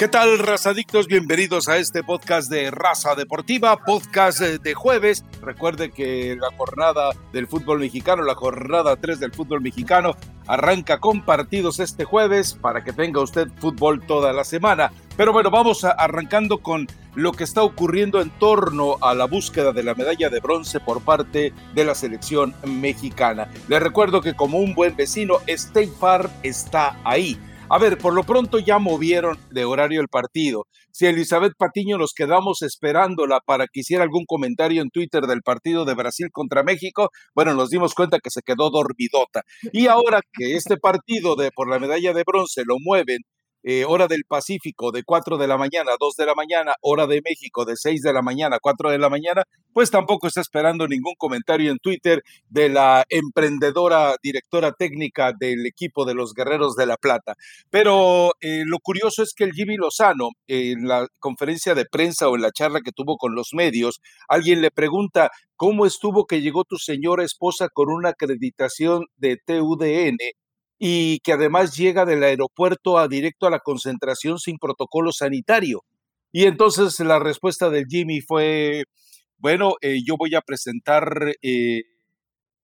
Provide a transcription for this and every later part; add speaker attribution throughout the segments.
Speaker 1: ¿Qué tal, razadictos? Bienvenidos a este podcast de Raza Deportiva, podcast eh, de jueves. Recuerde que la jornada del fútbol mexicano, la jornada 3 del fútbol mexicano, arranca con partidos este jueves para que tenga usted fútbol toda la semana. Pero bueno, vamos arrancando con lo que está ocurriendo en torno a la búsqueda de la medalla de bronce por parte de la selección mexicana. Les recuerdo que como un buen vecino, State Farm está ahí a ver, por lo pronto ya movieron de horario el partido. Si Elizabeth Patiño nos quedamos esperándola para que hiciera algún comentario en Twitter del partido de Brasil contra México, bueno, nos dimos cuenta que se quedó dormidota. Y ahora que este partido de por la medalla de bronce lo mueven eh, hora del Pacífico de 4 de la mañana a 2 de la mañana, hora de México de 6 de la mañana a 4 de la mañana, pues tampoco está esperando ningún comentario en Twitter de la emprendedora directora técnica del equipo de los Guerreros de la Plata. Pero eh, lo curioso es que el Jimmy Lozano, en la conferencia de prensa o en la charla que tuvo con los medios, alguien le pregunta, ¿cómo estuvo que llegó tu señora esposa con una acreditación de TUDN y que además llega del aeropuerto a directo a la concentración sin protocolo sanitario. Y entonces la respuesta del Jimmy fue, bueno, eh, yo voy a presentar eh,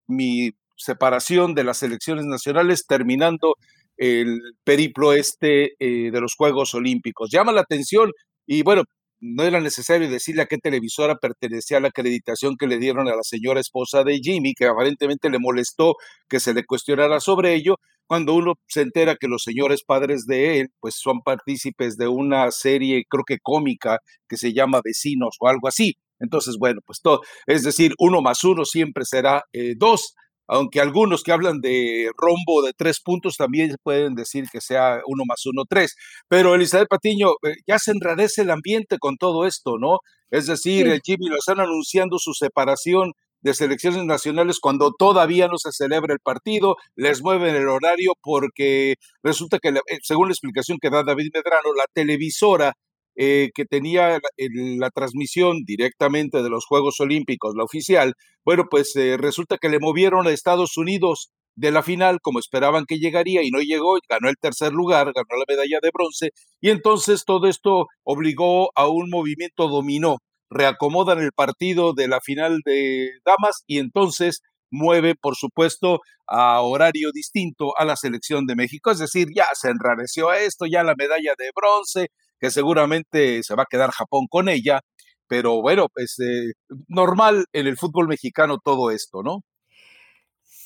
Speaker 1: mi separación de las elecciones nacionales terminando el periplo este eh, de los Juegos Olímpicos. Llama la atención y bueno, no era necesario decirle a qué televisora pertenecía la acreditación que le dieron a la señora esposa de Jimmy, que aparentemente le molestó que se le cuestionara sobre ello, cuando uno se entera que los señores padres de él, pues son partícipes de una serie, creo que cómica, que se llama Vecinos o algo así. Entonces, bueno, pues todo, es decir, uno más uno siempre será eh, dos, aunque algunos que hablan de rombo de tres puntos también pueden decir que sea uno más uno tres. Pero Elizabeth Patiño, eh, ya se enradece el ambiente con todo esto, ¿no? Es decir, el Jimmy lo están anunciando su separación de selecciones nacionales cuando todavía no se celebra el partido, les mueven el horario porque resulta que, eh, según la explicación que da David Medrano, la televisora eh, que tenía la, transmisión directamente de los Juegos Olímpicos, la oficial, bueno, pues eh, resulta que le movieron a Estados Unidos de la final como esperaban que llegaría y no llegó, ganó el tercer lugar, ganó la medalla de bronce y entonces todo esto obligó a un movimiento dominó reacomodan el partido de la final de damas y entonces mueve, por supuesto, a horario distinto a la selección de México. Es decir, ya se enrareció esto, ya la medalla de bronce, que seguramente se va a quedar Japón con ella, pero bueno, es eh, normal en el fútbol mexicano todo esto, ¿no?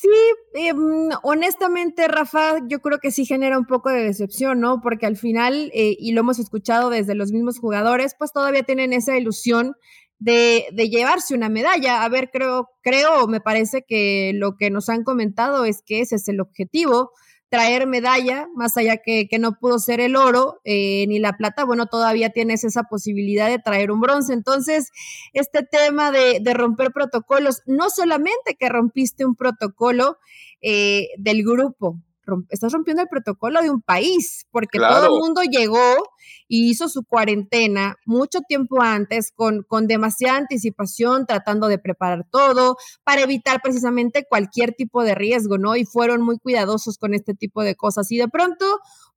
Speaker 2: Sí, em, honestamente, Rafa, yo creo que sí genera un poco de decepción, ¿no? Porque al final, eh, y lo hemos escuchado desde los mismos jugadores, pues todavía tienen esa ilusión de, de, llevarse una medalla. A ver, creo, creo, me parece que lo que nos han comentado es que ese es el objetivo traer medalla, más allá que, que no pudo ser el oro eh, ni la plata, bueno, todavía tienes esa posibilidad de traer un bronce. Entonces, este tema de, de romper protocolos, no solamente que rompiste un protocolo eh, del grupo, estás rompiendo el protocolo de un país, porque todo el mundo llegó y hizo su cuarentena mucho tiempo antes, con, con demasiada anticipación, tratando de preparar todo para evitar precisamente cualquier tipo de riesgo, ¿no? Y fueron muy cuidadosos con este tipo de cosas. Y de pronto,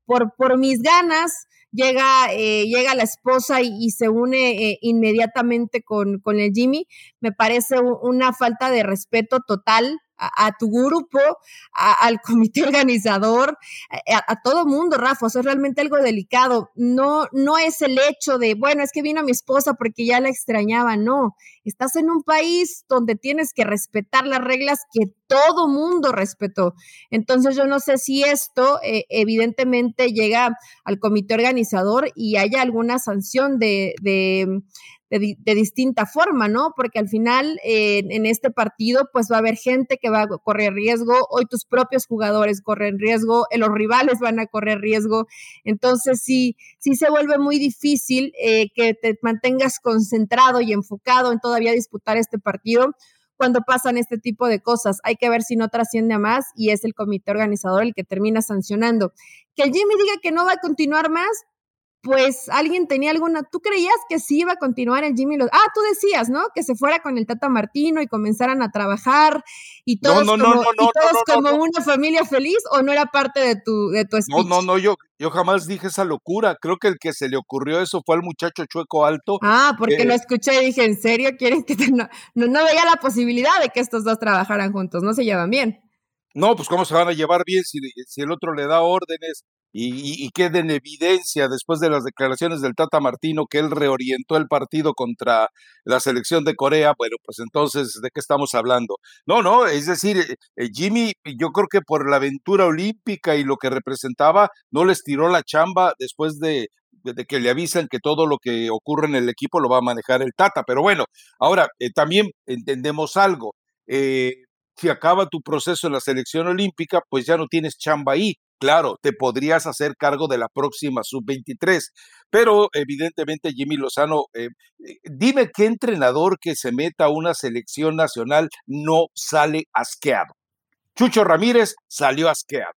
Speaker 2: por, por mis ganas, llega, eh, llega la esposa y, se une eh, inmediatamente con, con el Jimmy, me parece una falta de respeto total a, tu grupo, al comité organizador, a, todo mundo, Rafa. Eso es realmente algo delicado. No, no es el hecho de, bueno, es que vino mi esposa porque ya la extrañaba. No, estás en un país donde tienes que respetar las reglas que todo mundo respetó. Entonces yo no sé si esto eh, evidentemente llega al comité organizador y haya alguna sanción de, de, distinta forma, ¿no? Porque al final en este partido pues va a haber gente que va a correr riesgo, hoy tus propios jugadores corren riesgo, eh, los rivales van a correr riesgo, entonces sí, sí se vuelve muy difícil eh, que te mantengas concentrado y enfocado en todavía disputar este partido cuando pasan este tipo de cosas. Hay que ver si no trasciende a más y es el comité organizador el que termina sancionando. Que el Jimmy diga que no va a continuar más, pues alguien tenía alguna, ¿tú creías que sí iba a continuar el Jimmy Ah, tú decías, ¿no? Que se fuera con el Tata Martino y comenzaran a trabajar y todos como, una familia feliz o no era parte de tu, de tu
Speaker 1: speech? No, no, no, yo, yo jamás dije esa locura. Creo que el que se le ocurrió eso fue al muchacho chueco alto.
Speaker 2: Ah, porque lo escuché y dije, ¿en serio quieren que no, no, no veía la posibilidad de que estos dos trabajaran juntos? No se llevan bien.
Speaker 1: No, pues cómo se van a llevar bien si, si el otro le da órdenes y, y, quede en evidencia después de las declaraciones del Tata Martino que él reorientó el partido contra la selección de Corea, bueno, pues entonces, ¿de qué estamos hablando? No, no, es decir, eh, eh, Jimmy, yo creo que por la aventura olímpica y lo que representaba, no les tiró la chamba después de, de que le avisan que todo lo que ocurre en el equipo lo va a manejar el Tata. Pero bueno, ahora eh, también entendemos algo. si acaba tu proceso en la selección olímpica, pues ya no tienes chamba ahí. Claro, te podrías hacer cargo de la próxima sub-23, pero evidentemente Jimmy Lozano, eh, eh, dime qué entrenador que se meta a una selección nacional no sale asqueado. Chucho Ramírez salió asqueado.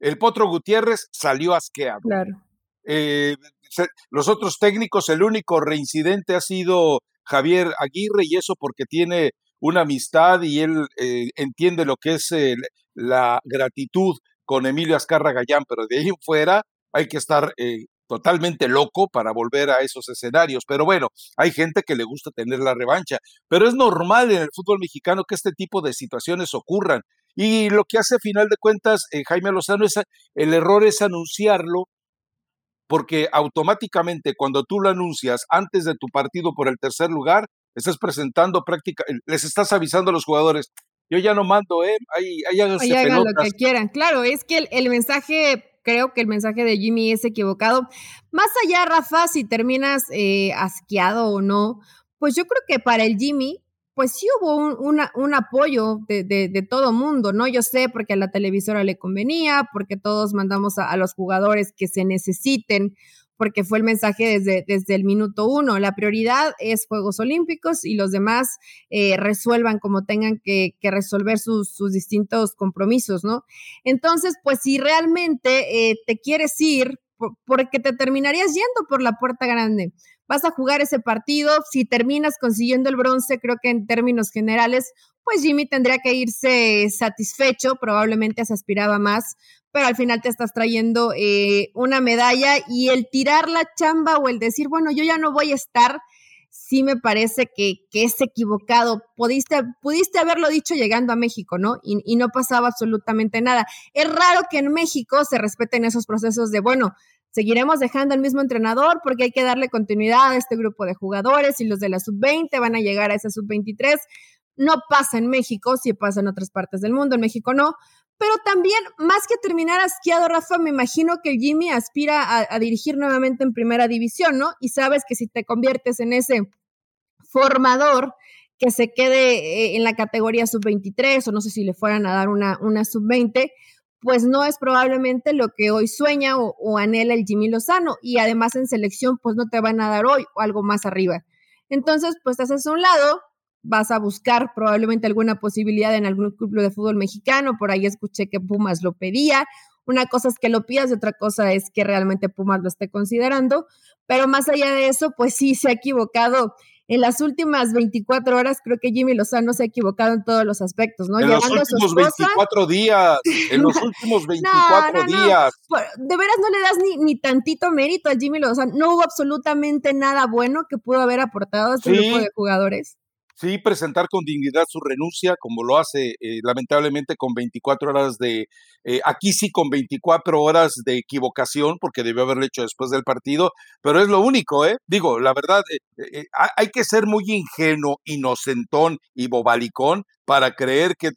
Speaker 1: El Potro Gutiérrez salió asqueado.
Speaker 2: Claro.
Speaker 1: Eh, los otros técnicos, el único reincidente ha sido Javier Aguirre y eso porque tiene una amistad y él entiende lo que es la gratitud con Emilio Azcarra Gallán, pero de ahí fuera hay que estar eh, totalmente loco para volver a esos escenarios. Pero bueno, hay gente que le gusta tener la revancha, pero es normal en el fútbol mexicano que este tipo de situaciones ocurran. Y lo que hace a final de cuentas eh, Jaime Lozano es el error es anunciarlo porque automáticamente cuando tú lo anuncias antes de tu partido por el tercer lugar, estás presentando práctica, les estás avisando a los jugadores, yo ya no mando, ¿eh? Ahí, ahí
Speaker 2: hagan lo que quieran. Claro, es que el, mensaje, creo que el mensaje de Jimmy es equivocado. Más allá, Rafa, si terminas eh, asqueado o no, pues yo creo que para el Jimmy, pues sí hubo un, un apoyo de, de, de, todo mundo, ¿no? Yo sé porque a la televisora le convenía, porque todos mandamos a los jugadores que se necesiten porque fue el mensaje desde, desde el minuto uno. La prioridad es Juegos Olímpicos y los demás eh, resuelvan como tengan que, resolver sus, distintos compromisos, ¿no? Entonces, pues si realmente eh, te quieres ir, porque te terminarías yendo por la puerta grande. Vas a jugar ese partido, si terminas consiguiendo el bronce, creo que en términos generales, pues Jimmy tendría que irse satisfecho, probablemente se aspiraba más, pero al final te estás trayendo eh, una medalla y el tirar la chamba o el decir, bueno, yo ya no voy a estar, sí me parece que, que es equivocado. Pudiste, pudiste haberlo dicho llegando a México, ¿no? Y, y no pasaba absolutamente nada. Es raro que en México se respeten esos procesos de, bueno, seguiremos dejando al mismo entrenador porque hay que darle continuidad a este grupo de jugadores y los de la sub-20 van a llegar a esa sub-23. No pasa en México, sí pasa en otras partes del mundo, en México no, pero también, más que terminar asqueado, Rafa, me imagino que Jimmy aspira a, dirigir nuevamente en primera división, ¿no? Y sabes que si te conviertes en ese formador que se quede eh, en la categoría sub-23 o no sé si le fueran a dar una, una sub-20, pues no es probablemente lo que hoy sueña o, o, anhela el Jimmy Lozano. Y además en selección, pues no te van a dar hoy o algo más arriba. Entonces, pues te haces a un lado, vas a buscar probablemente alguna posibilidad en algún club de fútbol mexicano, por ahí escuché que Pumas lo pedía, una cosa es que lo pidas y otra cosa es que realmente Pumas lo esté considerando, pero más allá de eso, pues sí se ha equivocado. En las últimas 24 horas creo que Jimmy Lozano se ha equivocado en todos los aspectos, ¿no?
Speaker 1: En los últimos 24 días, en los últimos 24 días.
Speaker 2: De veras no le das ni, ni tantito mérito a Jimmy Lozano. No hubo absolutamente nada bueno que pudo haber aportado a este grupo de jugadores
Speaker 1: sí presentar con dignidad su renuncia, como lo hace eh, lamentablemente con 24 horas de, eh, aquí sí con 24 horas de equivocación, porque debió haberlo hecho después del partido, pero es lo único, ¿eh? Digo, la verdad, eh, hay que ser muy ingenuo, inocentón y bobalicón para creer que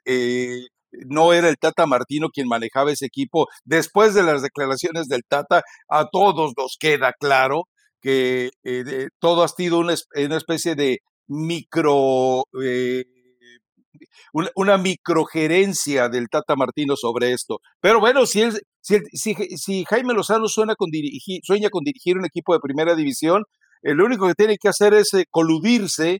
Speaker 1: no era el Tata Martino quien manejaba ese equipo. Después de las declaraciones del Tata, a todos nos queda claro que todo ha sido una, especie de micro, eh, una, microgerencia del Tata Martino sobre esto. Pero bueno, si, si, si, Jaime Lozano con dirigir, sueña con dirigir un equipo de primera división, eh, lo único que tiene que hacer es eh, coludirse,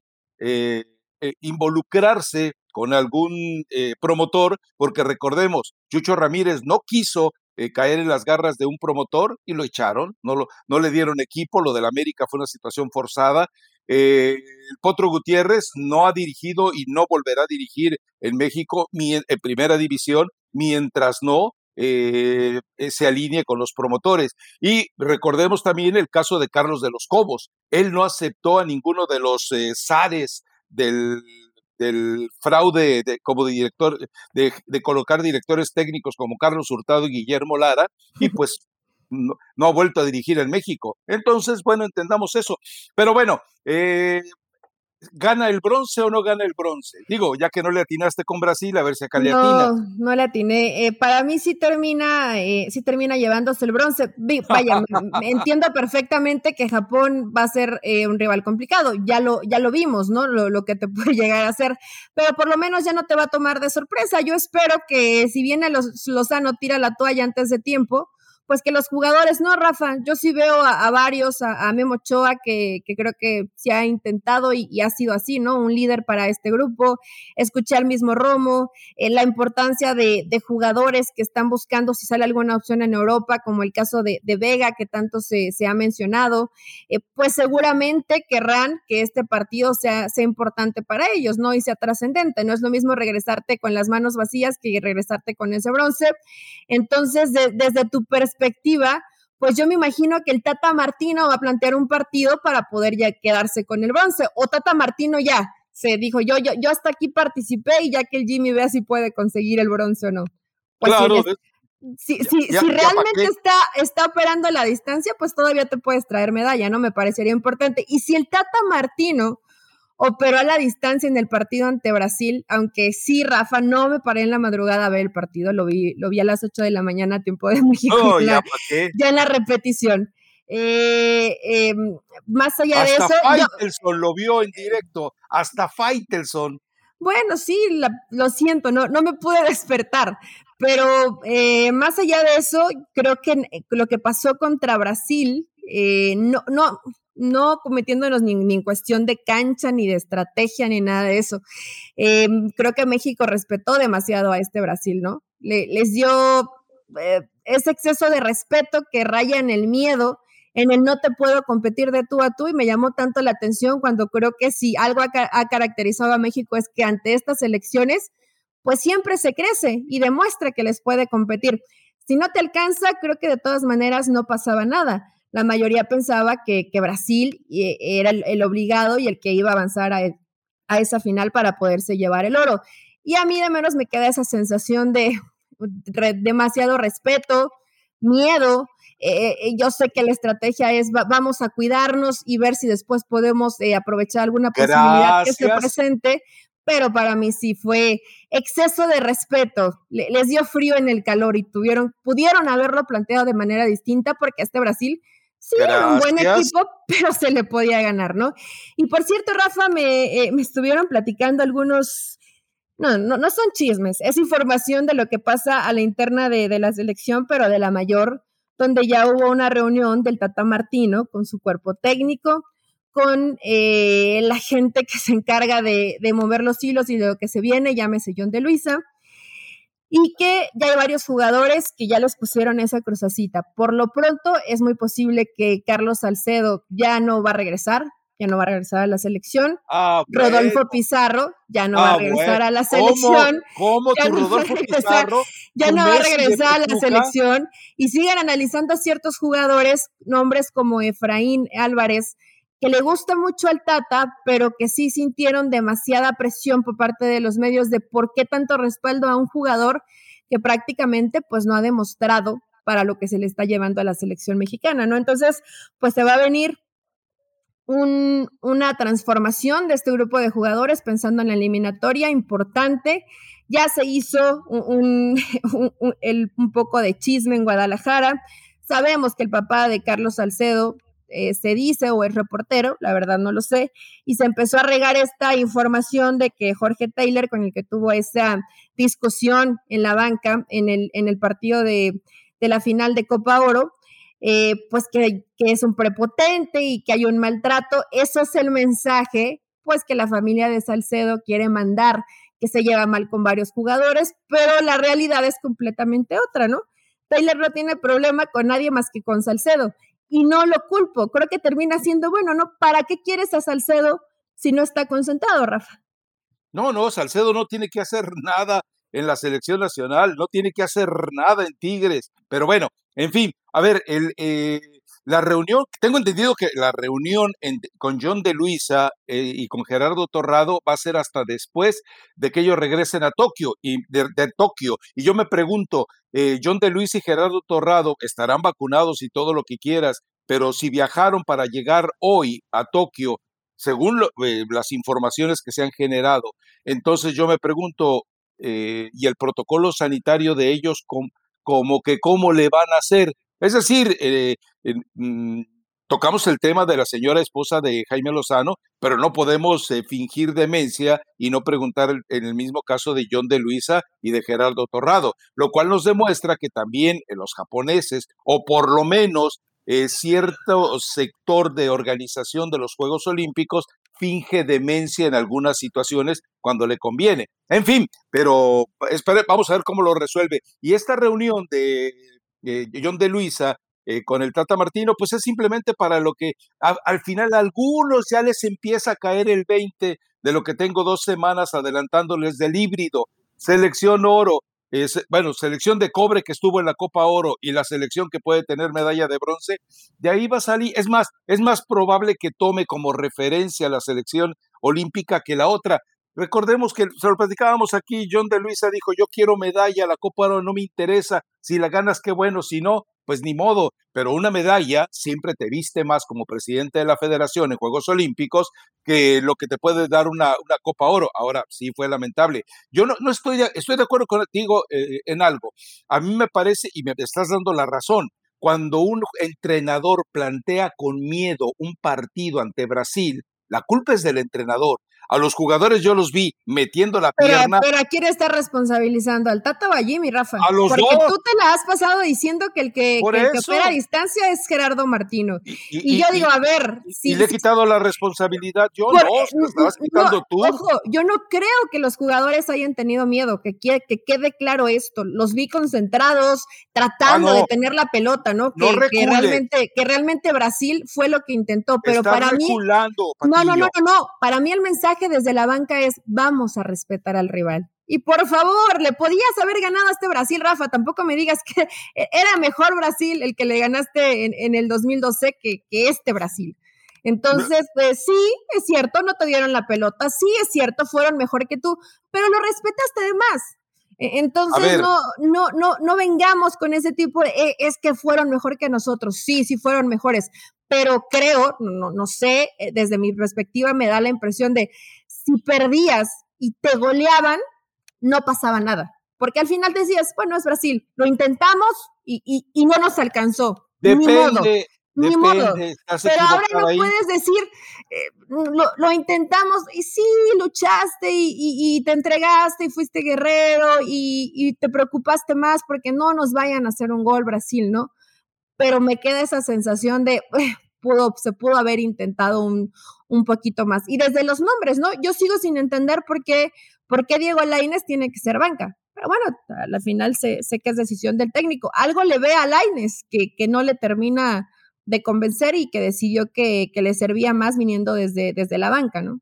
Speaker 1: involucrarse con algún promotor, porque recordemos, Chucho Ramírez no quiso eh, caer en las garras de un promotor y lo echaron, no, lo, no le dieron equipo, lo del América fue una situación forzada. Eh, el Potro Gutiérrez no ha dirigido y no volverá a dirigir en México en primera división mientras no eh, se alinee con los promotores. Y recordemos también el caso de Carlos de los Cobos. Él no aceptó a ninguno de los eh, zares del, del fraude de, como director, de, de, colocar directores técnicos como Carlos Hurtado y Guillermo Lara, y pues no, no, ha vuelto a dirigir en México. Entonces, bueno, entendamos eso. Pero bueno, eh, ¿Gana el bronce o no gana el bronce? Digo, ya que no le atinaste con Brasil, a ver si acá le atina.
Speaker 2: No, no le atiné. Eh, para mí sí termina, eh, sí termina llevándose el bronce. Vaya, entiendo perfectamente que Japón va a ser eh, un rival complicado. Ya lo, ya lo vimos, ¿no? Lo, lo, que te puede llegar a hacer. Pero por lo menos ya no te va a tomar de sorpresa. Yo espero que si viene los, Lozano tira la toalla antes de tiempo, pues que los jugadores, no, Rafa, yo sí veo a, varios, a, Memo Ochoa, que, creo que se ha intentado y, ha sido así, ¿no? Un líder para este grupo. Escuché al mismo Romo, eh, la importancia de, jugadores que están buscando si sale alguna opción en Europa, como el caso de, Vega, que tanto se, ha mencionado, eh, pues seguramente querrán que este partido sea, sea importante para ellos, ¿no? Y sea trascendente. No es lo mismo regresarte con las manos vacías que regresarte con ese bronce. Entonces, desde tu perspectiva, perspectiva, pues yo me imagino que el Tata Martino va a plantear un partido para poder ya quedarse con el bronce. O Tata Martino ya se dijo, yo, yo, yo hasta aquí participé y ya que el Jimmy vea si puede conseguir el bronce o no. Pues
Speaker 1: claro.
Speaker 2: Si, si, si, realmente está, está operando a la distancia, pues todavía te puedes traer medalla, ¿no? Me parecería importante. Y si el Tata Martino operó a la distancia en el partido ante Brasil, aunque sí, Rafa, no me paré en la madrugada a ver el partido, lo vi, lo vi a las 8 de la mañana, tiempo de México, ya, en la repetición. Eh, em, más allá de eso.
Speaker 1: Faitelson lo vio en directo, hasta Faitelson.
Speaker 2: Bueno, sí, lo siento, no, no me pude despertar, pero eh, más allá de eso, creo que lo que pasó contra Brasil, eh, no, no, no cometiéndonos ni, en cuestión de cancha, ni de estrategia, ni nada de eso. Em, creo que México respetó demasiado a este Brasil, ¿no? les dio eh, ese exceso de respeto que raya en el miedo, en el no te puedo competir de tú a tú, y me llamó tanto la atención cuando creo que si algo ha caracterizado a México es que ante estas elecciones, pues siempre se crece y demuestra que les puede competir. Si no te alcanza, creo que de todas maneras no pasaba nada la mayoría pensaba que, Brasil eh, era el, obligado y el que iba a avanzar a, a, esa final para poderse llevar el oro. Y a mí de menos me queda esa sensación de demasiado respeto, miedo. Eh, eh, yo sé que la estrategia es vamos a cuidarnos y ver si después podemos aprovechar alguna posibilidad que se presente, pero para mí sí fue exceso de respeto. les dio frío en el calor y tuvieron, pudieron haberlo planteado de manera distinta porque este Brasil Sí, era un buen equipo, pero se le podía ganar, ¿no? Y por cierto, Rafa, me, eh, me estuvieron platicando algunos, no, no, no, son chismes, es información de lo que pasa a la interna de, de la selección, pero de la mayor, donde ya hubo una reunión del Tata Martino con su cuerpo técnico, con eh, la gente que se encarga de, de mover los hilos y de lo que se viene, llámese John de Luisa y que ya hay varios jugadores que ya les pusieron esa cruzacita. Por lo pronto es muy posible que Carlos Salcedo ya no va a regresar, ya no va a regresar a la selección.
Speaker 1: Ah,
Speaker 2: Rodolfo Pizarro ya no va a ah, regresar a la selección.
Speaker 1: ¿Cómo, ya no Rodolfo Pizarro?
Speaker 2: Ya no va a regresar a la selección. Y siguen analizando a ciertos jugadores, nombres como Efraín Álvarez, que le gusta mucho al Tata, pero que sí sintieron demasiada presión por parte de los medios de por qué tanto respaldo a un jugador que prácticamente pues no ha demostrado para lo que se le está llevando a la selección mexicana, ¿no? Entonces, pues se va a venir una transformación de este grupo de jugadores pensando en la eliminatoria importante. Ya se hizo un, un poco de chisme en Guadalajara. Sabemos que el papá de Carlos Salcedo eh, se dice o es reportero, la verdad no lo sé, y se empezó a regar esta información de que Jorge Taylor, con el que tuvo esa discusión en la banca en el, en el partido de, la final de Copa Oro, eh, pues que, que, es un prepotente y que hay un maltrato. Eso es el mensaje, pues que la familia de Salcedo quiere mandar, que se lleva mal con varios jugadores, pero la realidad es completamente otra, ¿no? Taylor no tiene problema con nadie más que con Salcedo y no lo culpo. Creo que termina siendo bueno, ¿no? ¿Para qué quieres a Salcedo si no está concentrado, Rafa?
Speaker 1: No, no, Salcedo no tiene que hacer nada en la selección nacional, no tiene que hacer nada en Tigres. Pero bueno, en fin, a ver, el, eh, la reunión, tengo entendido que la reunión con John de Luisa eh, y con Gerardo Torrado va a ser hasta después de que ellos regresen a Tokio y de, Tokio. Y yo me pregunto, eh, John de Luisa y Gerardo Torrado estarán vacunados y todo lo que quieras, pero si viajaron para llegar hoy a Tokio, según las informaciones que se han generado, entonces yo me pregunto, eh, y el protocolo sanitario de ellos, como que cómo le van a hacer. Es decir, eh, mm, tocamos el tema de la señora esposa de Jaime Lozano, pero no podemos eh, fingir demencia y no preguntar en el mismo caso de John de Luisa y de Gerardo Torrado, lo cual nos demuestra que también los japoneses, o por lo menos cierto sector de organización de los Juegos Olímpicos, finge demencia en algunas situaciones cuando le conviene. En fin, pero vamos a ver cómo lo resuelve. Y esta reunión de, John de Luisa eh, con el Tata Martino, pues es simplemente para lo que al final a algunos ya les empieza a caer el 20 de lo que tengo dos semanas adelantándoles del híbrido. Selección oro, bueno, selección de cobre que estuvo en la Copa Oro y la selección que puede tener medalla de bronce, de ahí va a salir, es más, es más probable que tome como referencia la selección olímpica que la otra. Recordemos que se lo platicábamos aquí, John de Luisa dijo, yo quiero medalla, la Copa Oro no me interesa, si la ganas qué bueno, si no, pues ni modo, pero una medalla siempre te viste más como presidente de la federación en Juegos Olímpicos que lo que te puede dar una, una Copa Oro. Ahora, sí fue lamentable. Yo no, no estoy, de, estoy de acuerdo contigo eh, en algo. A mí me parece, y me estás dando la razón, cuando un entrenador plantea con miedo un partido ante Brasil, la culpa es del entrenador. A los jugadores yo los vi metiendo la pierna.
Speaker 2: Pero ¿a quién está responsabilizando? ¿Al Tata o a Jimmy, Rafa?
Speaker 1: A los
Speaker 2: Porque tú te la has pasado diciendo que el que, opera a distancia es Gerardo Martino. Y, yo digo, a ver.
Speaker 1: Si, y le he quitado la responsabilidad yo, no, te quitando tú.
Speaker 2: Ojo, yo no creo que los jugadores hayan tenido miedo, que, que quede claro esto. Los vi concentrados, tratando ah, de tener la pelota, ¿no? Que, que, realmente, que realmente Brasil fue lo que intentó. Pero para mí. No, no, no, no, no. Para mí el mensaje desde la banca es vamos a respetar al rival. Y por favor, le podías haber ganado a este Brasil, Rafa. Tampoco me digas que era mejor Brasil el que le ganaste en, el 2012 que, que este Brasil. Entonces, pues sí, es cierto, no te dieron la pelota, sí es cierto, fueron mejor que tú, pero lo respetaste de más. E, entonces, no, no, no, no vengamos con ese tipo de, e, es que fueron mejor que nosotros. Sí, sí fueron mejores, pero creo, no, no sé, eh, desde mi perspectiva me da la impresión de si perdías y te goleaban, no pasaba nada. Porque al final decías, bueno, es Brasil, lo intentamos y, y, no nos alcanzó.
Speaker 1: Depende, ni modo.
Speaker 2: Pero ahora no puedes decir, eh, lo, intentamos y sí, luchaste y, y, te entregaste y fuiste guerrero y, te preocupaste más porque no nos vayan a hacer un gol Brasil, ¿no? Pero me queda esa sensación de, pudo, se pudo haber intentado un, un poquito más. Y desde los nombres, ¿no? Yo sigo sin entender por qué, por qué Diego Laines tiene que ser banca. Pero bueno, a la final sé, sé que es decisión del técnico. Algo le ve a Laines que, que no le termina de convencer y que decidió que, que le servía más viniendo desde, desde la banca, ¿no?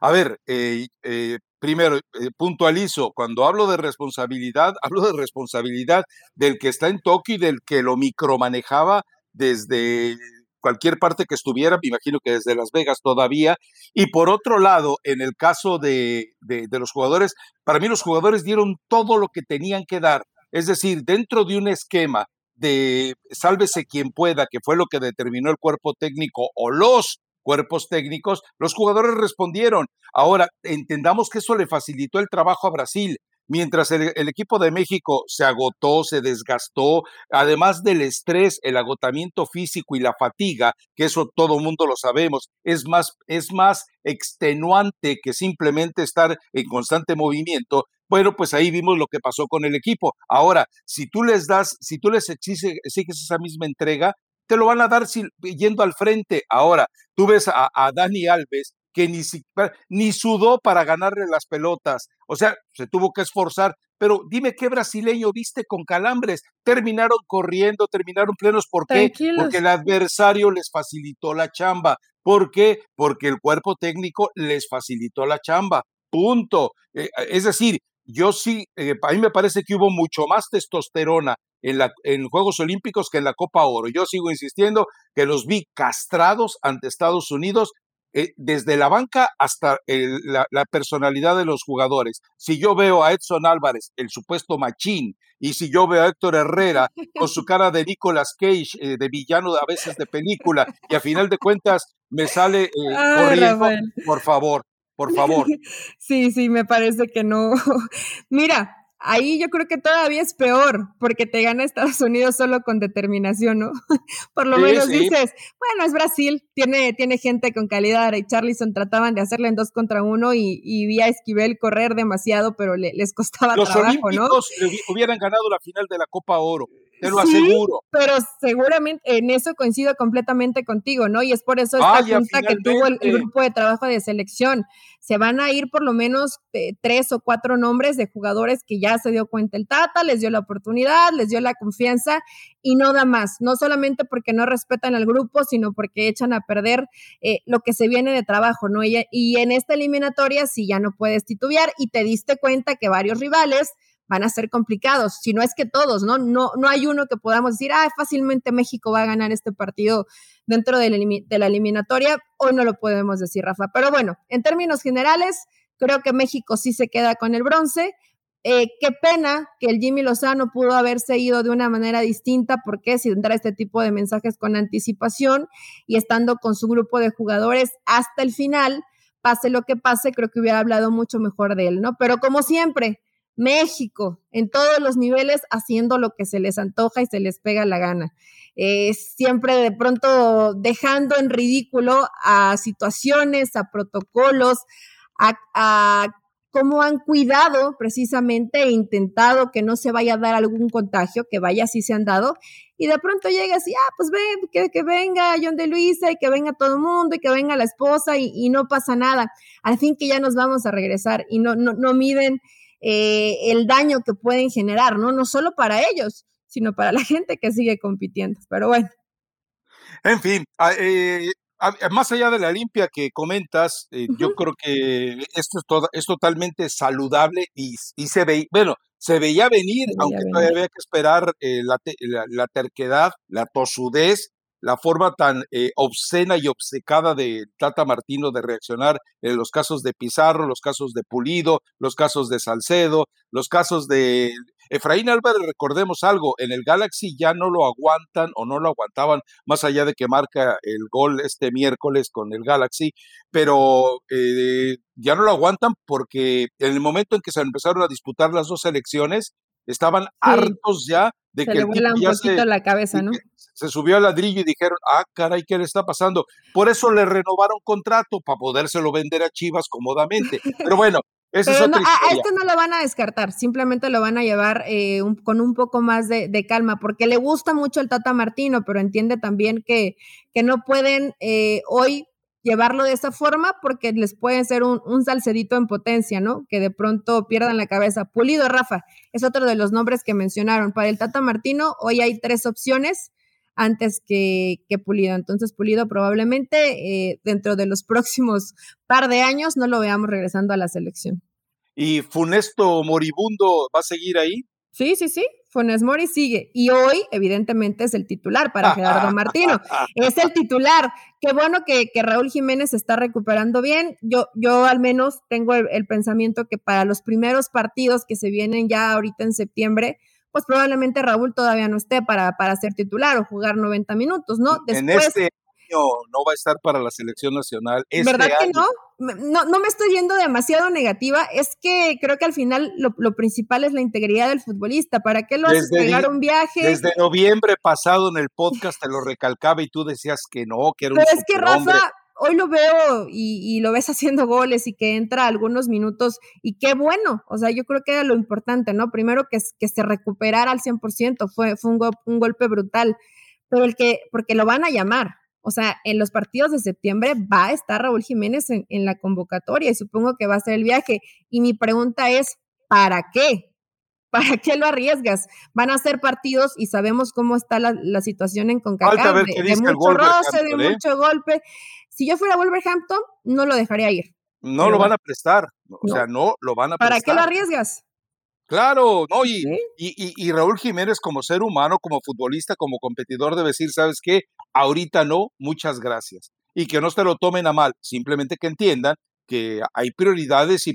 Speaker 1: A ver, eh, eh, primero, eh, puntualizo, cuando hablo de responsabilidad, hablo de responsabilidad del que está en Tokio y del que lo micromanejaba desde cualquier parte que estuviera, me imagino que desde Las Vegas todavía. Y por otro lado, en el caso de, de, de los jugadores, para mí los jugadores dieron todo lo que tenían que dar. Es decir, dentro de un esquema de sálvese quien pueda, que fue lo que determinó el cuerpo técnico o los cuerpos técnicos, los jugadores respondieron. Ahora, entendamos que eso le facilitó el trabajo a Brasil. Mientras el, equipo de México se agotó, se desgastó, además del estrés, el agotamiento físico y la fatiga, que eso todo mundo lo sabemos, es más, es más extenuante que simplemente estar en constante movimiento, bueno, pues ahí vimos lo que pasó con el equipo. Ahora, si tú les das, si tú les exiges esa misma entrega, te lo van a dar yendo al frente. Ahora, tú ves a, Dani Alves que ni, ni sudó para ganarle las pelotas. O sea, se tuvo que esforzar, pero dime qué brasileño viste con calambres. Terminaron corriendo, terminaron plenos. ¿Por qué? Porque el adversario les facilitó la chamba. ¿Por qué? Porque el cuerpo técnico les facilitó la chamba. Punto. Eh, es decir, yo sí, eh, a mí me parece que hubo mucho más testosterona en, la, en Juegos Olímpicos que en la Copa Oro. Yo sigo insistiendo que los vi castrados ante Estados Unidos eh, desde la banca hasta la, personalidad de los jugadores. Si yo veo a Edson Álvarez, el supuesto machín, y si yo veo a Héctor Herrera con su cara de Nicolas Cage, eh, de villano a veces de película, y a final de cuentas me sale eh, corriendo, por favor, por favor.
Speaker 2: Sí, sí, me parece que no. Mira, ahí yo creo que todavía es peor, porque te gana Estados Unidos solo con determinación, ¿no? Por lo menos dices, bueno, es Brasil, tiene, tiene gente con calidad. Y Charlison trataban de hacerle en dos contra uno y, y vi a Esquivel correr demasiado, pero les costaba
Speaker 1: Los
Speaker 2: trabajo, ¿no?
Speaker 1: hubieran ganado la final de la Copa Oro. Te lo aseguro.
Speaker 2: Pero seguramente en eso coincido completamente contigo, ¿no? Y es por eso esta junta que tuvo el, grupo de trabajo de selección. Se van a ir por lo menos eh, tres o cuatro nombres de jugadores que ya se dio cuenta el Tata, les dio la oportunidad, les dio la confianza y no da más. No solamente porque no respetan al grupo, sino porque echan a perder eh, lo que se viene de trabajo, ¿no? Y, y en esta eliminatoria, si ya no puedes titubear y te diste cuenta que varios rivales van a ser complicados, si no es que todos, ¿no? No, no hay uno que podamos decir, ah, fácilmente México va a ganar este partido dentro de la, eliminatoria, hoy no lo podemos decir, Rafa. Pero bueno, en términos generales, creo que México sí se queda con el bronce. Eh, qué pena que el Jimmy Lozano pudo haberse ido de una manera distinta, porque si tendrá este tipo de mensajes con anticipación y estando con su grupo de jugadores hasta el final, pase lo que pase, creo que hubiera hablado mucho mejor de él, ¿no? Pero como siempre, México, en todos los niveles, haciendo lo que se les antoja y se les pega la gana. Eh, siempre de pronto dejando en ridículo a situaciones, a protocolos, a, cómo han cuidado precisamente e intentado que no se vaya a dar algún contagio, que vaya si se han dado, y de pronto llega así, ah, pues ven, que, que, venga John de Luisa y que venga todo el mundo y que venga la esposa y, y, no pasa nada. Al fin que ya nos vamos a regresar y no, no, no miden eh, el daño que pueden generar, ¿no? No solo para ellos, sino para la gente que sigue compitiendo. Pero bueno.
Speaker 1: En fin, eh, más allá de la limpia que comentas, eh, yo creo que esto es, es totalmente saludable y, se ve, bueno, se veía venir, aunque todavía había que esperar la, la, terquedad, la tosudez la forma tan eh, obscena y obcecada de Tata Martino de reaccionar en los casos de Pizarro, los casos de Pulido, los casos de Salcedo, los casos de Efraín Álvarez, recordemos algo, en el Galaxy ya no lo aguantan o no lo aguantaban, más allá de que marca el gol este miércoles con el Galaxy, pero eh, ya no lo aguantan porque en el momento en que se empezaron a disputar las dos elecciones, estaban hartos ya de que
Speaker 2: le el un poquito la cabeza, ¿no?
Speaker 1: Se subió al ladrillo y dijeron, ah, caray, ¿qué le está pasando? Por eso le renovaron contrato para podérselo vender a Chivas cómodamente. Pero bueno, eso es otra
Speaker 2: A, este no lo van a descartar, simplemente lo van a llevar eh, con un poco más de, calma, porque le gusta mucho el Tata Martino, pero entiende también que, que no pueden eh, hoy llevarlo de esa forma porque les puede ser un, un salcedito en potencia, ¿no? Que de pronto pierdan la cabeza. Pulido, Rafa, es otro de los nombres que mencionaron. Para el Tata Martino, hoy hay tres opciones antes que, que Pulido. Entonces, Pulido probablemente eh, dentro de los próximos par de años no lo veamos regresando a la selección.
Speaker 1: ¿Y Funesto Moribundo va a seguir ahí?
Speaker 2: Sí, sí, sí. Funes Mori sigue. Y hoy, evidentemente, es el titular para Gerardo Martino. Es el titular. Qué bueno que, Raúl Jiménez está recuperando bien. Yo, yo al menos tengo el, pensamiento que para los primeros partidos que se vienen ya ahorita en septiembre, pues probablemente Raúl todavía no esté para, para ser titular o jugar 90 minutos, ¿no?
Speaker 1: Después, este no va a estar para la selección nacional. Este
Speaker 2: ¿Verdad que no? no? No me estoy yendo demasiado negativa, es que creo que al final lo, principal es la integridad del futbolista. ¿Para qué lo haces pegar un viaje?
Speaker 1: Desde noviembre pasado en el podcast te lo recalcaba y tú decías que no, que era
Speaker 2: Pero es que Rafa, hoy lo veo y, lo ves haciendo goles y que entra algunos minutos y qué bueno, o sea, yo creo que era lo importante, ¿no? Primero que, que se recuperara al 100%, fue, fue un, un golpe brutal, pero el que, porque lo van a llamar, o sea, en los partidos de septiembre va a estar Raúl Jiménez en, la convocatoria y supongo que va a ser el viaje. Y mi pregunta es, ¿para qué? ¿para qué lo arriesgas? Van a ser partidos y sabemos cómo está la, situación en CONCACAF, de, de mucho roce, de ¿eh? mucho golpe. Si yo fuera Wolverhampton, no lo dejaría ir.
Speaker 1: No lo van a prestar, o sea, no lo van a
Speaker 2: prestar. ¿Para qué lo arriesgas?
Speaker 1: Claro, no, y, y, y, Raúl Jiménez como ser humano, como futbolista, como competidor debe decir, ¿sabes qué? Ahorita no, muchas gracias. Y que no se lo tomen a mal, simplemente que entiendan que hay prioridades y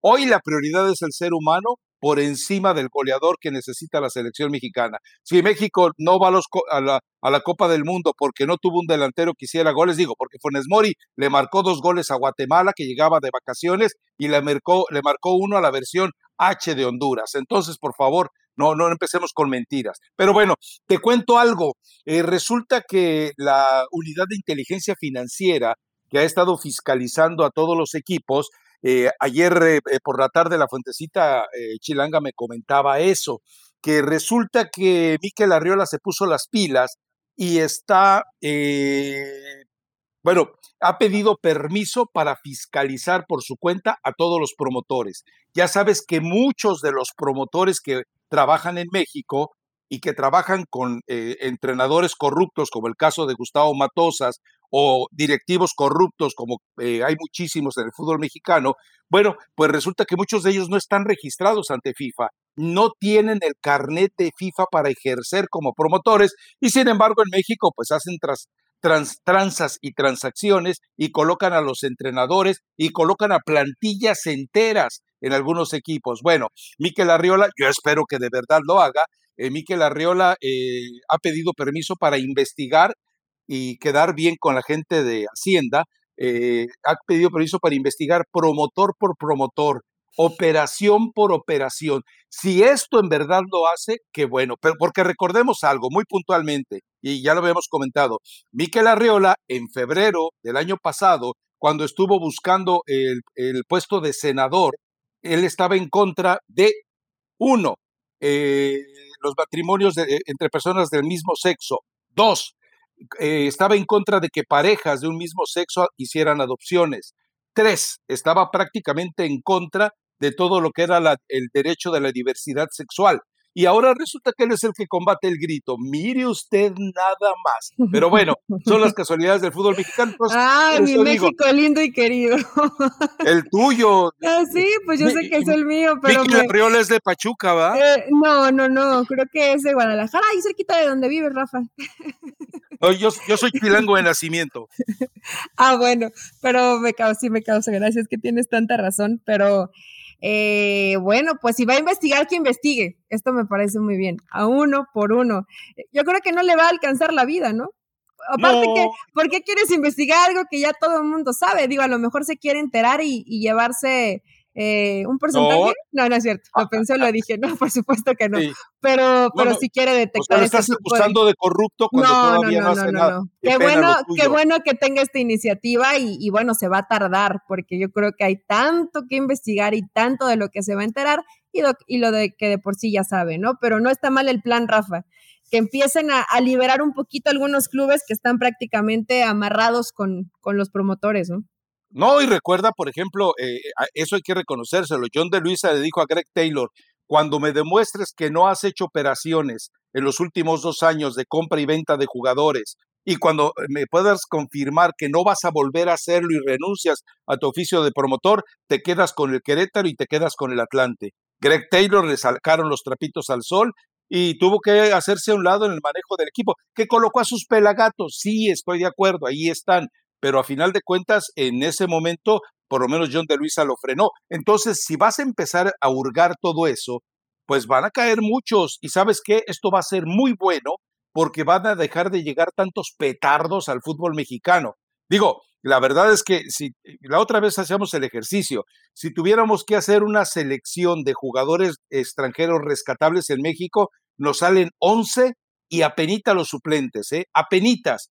Speaker 1: hoy la prioridad es el ser humano por encima del goleador que necesita la selección mexicana. Si México no va a, la, a, la, Copa del Mundo porque no tuvo un delantero que hiciera goles, digo, porque Funes Mori le marcó dos goles a Guatemala, que llegaba de vacaciones, y le marcó, le marcó uno a la versión H de Honduras. Entonces, por favor, no, no empecemos con mentiras. Pero bueno, te cuento algo. Eh, resulta que la unidad de inteligencia financiera que ha estado fiscalizando a todos los equipos, eh, ayer eh, por la tarde la fuentecita Chilanga me comentaba eso, que resulta que Miquel Arriola se puso las pilas y está bueno, ha pedido permiso para fiscalizar por su cuenta a todos los promotores. Ya sabes que muchos de los promotores que trabajan en México y que trabajan con eh, entrenadores corruptos, como el caso de Gustavo Matosas, o directivos corruptos, como eh, hay muchísimos en el fútbol mexicano, bueno, pues resulta que muchos de ellos no están registrados ante FIFA, no tienen el carnet de FIFA para ejercer como promotores y sin embargo en México pues hacen tras, trans, y transacciones y colocan a los entrenadores y colocan a plantillas enteras en algunos equipos. Bueno, Miquel Arriola, yo espero que de verdad lo haga. Eh, Miquel Arriola eh, ha pedido permiso para investigar y quedar bien con la gente de Hacienda. Eh, ha pedido permiso para investigar promotor por promotor, operación por operación. Si esto en verdad lo hace, qué bueno, pero porque recordemos algo muy puntualmente, y ya lo habíamos comentado, Miquel Arriola en febrero del año pasado, cuando estuvo buscando el, puesto de senador, él estaba en contra de, uno, eh, los matrimonios entre personas del mismo sexo, dos, eh, estaba en contra de que parejas de un mismo sexo hicieran adopciones, tres, estaba prácticamente en contra de todo lo que era el derecho de la diversidad sexual. Y ahora resulta que él es el que combate el grito. Mire usted nada más. Pero bueno, son las casualidades del fútbol mexicano.
Speaker 2: ah, mi México lindo y querido.
Speaker 1: El tuyo.
Speaker 2: Ah, sí, pues yo sé que es el mío, pero.
Speaker 1: Vicky me... es de Pachuca, ¿va?
Speaker 2: Eh, no, no, no. Creo que es de Guadalajara, ahí cerquita de donde vive Rafa.
Speaker 1: yo, yo soy chilango de nacimiento.
Speaker 2: ah, bueno, pero me causa, sí me causa gracias que tienes tanta razón, pero eh, bueno, pues si va a investigar, que investigue. Esto me parece muy bien, a uno por uno. Yo creo que no le va a alcanzar la vida, ¿no? Aparte que, ¿por qué quieres investigar algo que ya todo el mundo sabe? Digo, a lo mejor se quiere enterar y llevarse eh, ¿Un porcentaje? No. no, es cierto. Lo pensé, lo dije. No, por supuesto que no. Pero, pero si quiere detectar.
Speaker 1: O estás acusando de... corrupto cuando todavía no, hace nada.
Speaker 2: Qué, bueno, qué bueno que tenga esta iniciativa y, bueno, se va a tardar porque yo creo que hay tanto que investigar y tanto de lo que se va a enterar y lo, y lo de que de por sí ya sabe, ¿no? Pero no está mal el plan, Rafa. Que empiecen a, a liberar un poquito algunos clubes que están prácticamente amarrados con, con los promotores, ¿no?
Speaker 1: No, y recuerda, por ejemplo, eh, eso hay que reconocérselo. John de Luisa le dijo a Greg Taylor, cuando me demuestres que no has hecho operaciones en los últimos dos años de compra y venta de jugadores, y cuando me puedas confirmar que no vas a volver a hacerlo y renuncias a tu oficio de promotor, te quedas con el Querétaro y te quedas con el Atlante. Greg Taylor le sacaron los trapitos al sol y tuvo que hacerse a un lado en el manejo del equipo, que colocó a sus pelagatos. Sí, estoy de acuerdo, ahí están, pero a final de cuentas, en ese momento, por lo menos John de Luisa lo frenó. Entonces, si vas a empezar a hurgar todo eso, pues van a caer muchos. Y sabes qué, esto va a ser muy bueno porque van a dejar de llegar tantos petardos al fútbol mexicano. Digo, la verdad es que si la otra vez hacíamos el ejercicio, si tuviéramos que hacer una selección de jugadores extranjeros rescatables en México, nos salen 11 y apenita los suplentes, ¿eh? Apenitas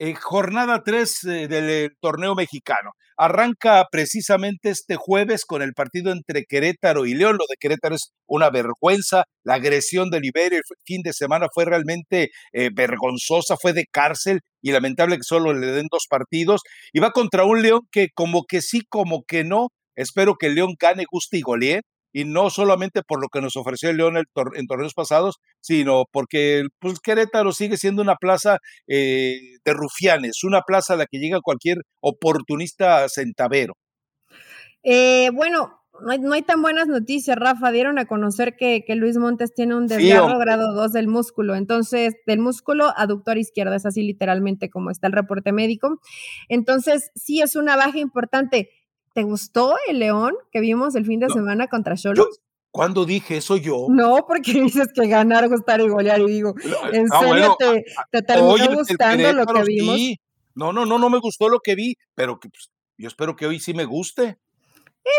Speaker 1: eh, jornada 3 eh, del eh, torneo mexicano. Arranca precisamente este jueves con el partido entre Querétaro y León. Lo de Querétaro es una vergüenza. La agresión de Liberia el fin de semana fue realmente vergonzosa, fue de cárcel y lamentable que solo le den dos partidos. Y va contra un León que como que sí, como que no. Espero que el León gane, guste y golee y no solamente por lo que nos ofreció el León en torneos pasados, sino porque pues, Querétaro sigue siendo una plaza eh, de rufianes, una plaza a la que llega cualquier oportunista centavero.
Speaker 2: Eh, bueno, no hay, tan buenas noticias, Rafa. Dieron a conocer que, Luis Montes tiene un desgarro grado 2 del músculo. Entonces, del músculo aductor izquierdo, es así literalmente como está el reporte médico. Entonces, sí es una baja importante. ¿Te gustó el León que vimos el fin de semana contra Cholos?
Speaker 1: ¿Cuándo dije eso yo?
Speaker 2: No, porque dices que ganar, gustar y golear. Y digo, ¿en ah, serio te, te, terminó gustando lo que vimos?
Speaker 1: No, no, no, no me gustó lo que vi, pero que, pues, yo espero que hoy sí me guste.
Speaker 2: Eh,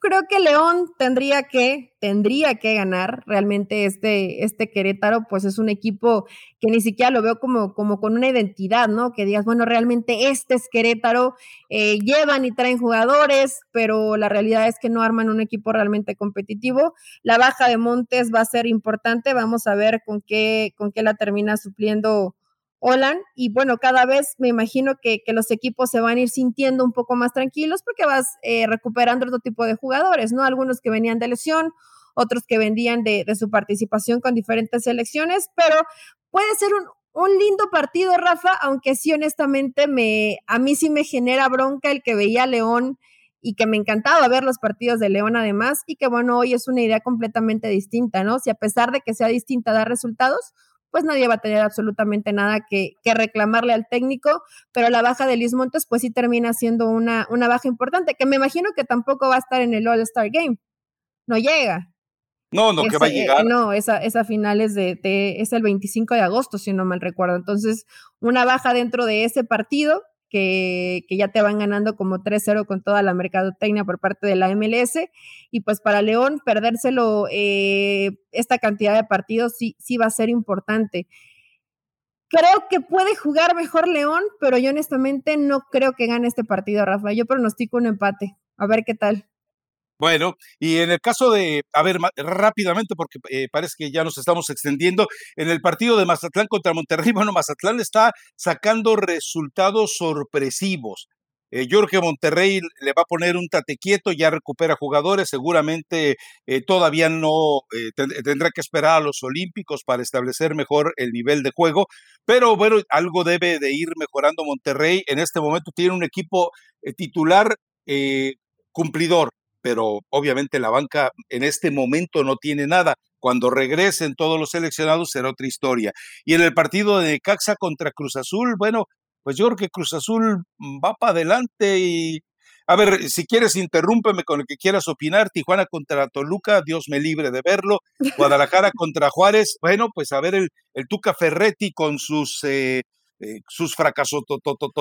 Speaker 2: creo que León tendría que, tendría que ganar. Realmente este, este Querétaro, pues es un equipo que ni siquiera lo veo como, como con una identidad, ¿no? Que digas, bueno, realmente este es Querétaro, eh, llevan y traen jugadores, pero la realidad es que no arman un equipo realmente competitivo. La baja de Montes va a ser importante, vamos a ver con qué, con qué la termina supliendo Olan y bueno, cada vez me imagino que, los equipos se van a ir sintiendo un poco más tranquilos porque vas eh, recuperando otro tipo de jugadores, ¿no? Algunos que venían de lesión, otros que vendían de, su participación con diferentes selecciones, pero puede ser un, un, lindo partido, Rafa, aunque sí, honestamente, me, a mí sí me genera bronca el que veía a León y que me encantaba ver los partidos de León además, y que bueno, hoy es una idea completamente distinta, ¿no? Si a pesar de que sea distinta dar resultados, pues nadie va a tener absolutamente nada que, reclamarle al técnico, pero la baja de Luis Montes pues sí termina siendo una, una baja importante, que me imagino que tampoco va a estar en el All-Star Game. No llega.
Speaker 1: No, no, que va a llegar.
Speaker 2: no, esa, esa final es, de, es el 25 de agosto, si no mal recuerdo. Entonces, una baja dentro de ese partido que, ya te van ganando como 3-0 con toda la mercadotecnia por parte de la MLS. Y pues para León, perdérselo eh, esta cantidad de partidos sí, sí va a ser importante. Creo que puede jugar mejor León, pero yo honestamente no creo que gane este partido, Rafa. Yo pronostico un empate. A ver qué tal.
Speaker 1: Bueno, y en el caso de, a ver, rápidamente, porque eh, parece que ya nos estamos extendiendo, en el partido de Mazatlán contra Monterrey, bueno, Mazatlán está sacando resultados sorpresivos. Eh, Monterrey le va a poner un tate quieto, ya recupera jugadores, seguramente eh, todavía no tendrá que esperar a los Olímpicos para establecer mejor el nivel de juego, pero bueno, algo debe de ir mejorando Monterrey. En este momento tiene un equipo titular cumplidor pero obviamente la banca en este momento no tiene nada. Cuando regresen todos los seleccionados será otra historia. Y en el partido de Caxa contra Cruz Azul, bueno, pues yo creo que Cruz Azul va para adelante y a ver, si quieres, interrúmpeme con lo que quieras opinar. Tijuana contra Toluca, Dios me libre de verlo. Guadalajara contra Juárez, bueno, pues a ver el, el Tuca Ferretti con sus, eh, eh, sus fracasos.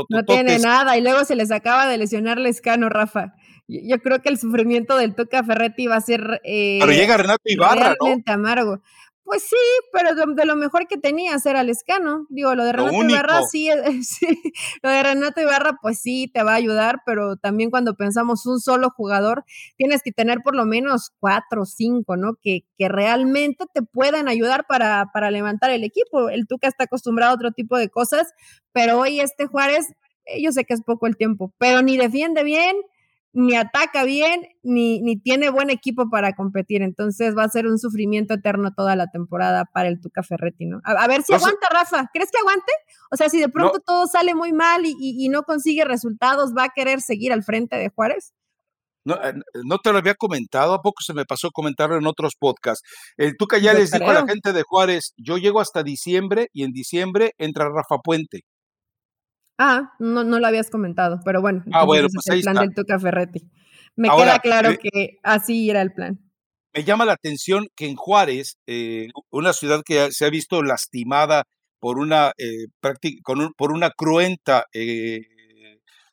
Speaker 2: No tiene nada, y luego se les acaba de lesionar Lescano, Rafa yo creo que el sufrimiento del Tuca Ferretti va a ser eh,
Speaker 1: pero llega Renato Ibarra,
Speaker 2: realmente amargo. Pues sí, pero de, lo mejor que tenía era Lescano. Digo, lo de Renato Ibarra sí, sí, lo de Renato Ibarra pues sí te va a ayudar, pero también cuando pensamos un solo jugador, tienes que tener por lo menos cuatro o cinco, ¿no? Que, que realmente te puedan ayudar para, para levantar el equipo. El Tuca está acostumbrado a otro tipo de cosas, pero hoy este Juárez eh, yo sé que es poco el tiempo, pero ni defiende bien, ni ataca bien, ni, ni tiene buen equipo para competir. Entonces va a ser un sufrimiento eterno toda la temporada para el Tuca Ferretti, ¿no? A, ver si aguanta, Rafa. ¿Crees que aguante? O sea, si de pronto todo sale muy mal y, no consigue resultados, ¿va a querer seguir al frente de Juárez?
Speaker 1: No, eh, no, te lo había comentado, a poco se me pasó comentarlo en otros podcasts. El Tuca ya les dijo a la gente de Juárez, yo llego hasta diciembre y en diciembre entra Rafa Puente.
Speaker 2: Ah, no, no lo habías comentado, pero bueno. Ah, bueno, pues el plan del Tuca Ferretti. Me queda claro que así era el plan.
Speaker 1: Me llama la atención que en Juárez, eh, una ciudad que se ha visto lastimada por una, eh, por una cruenta eh,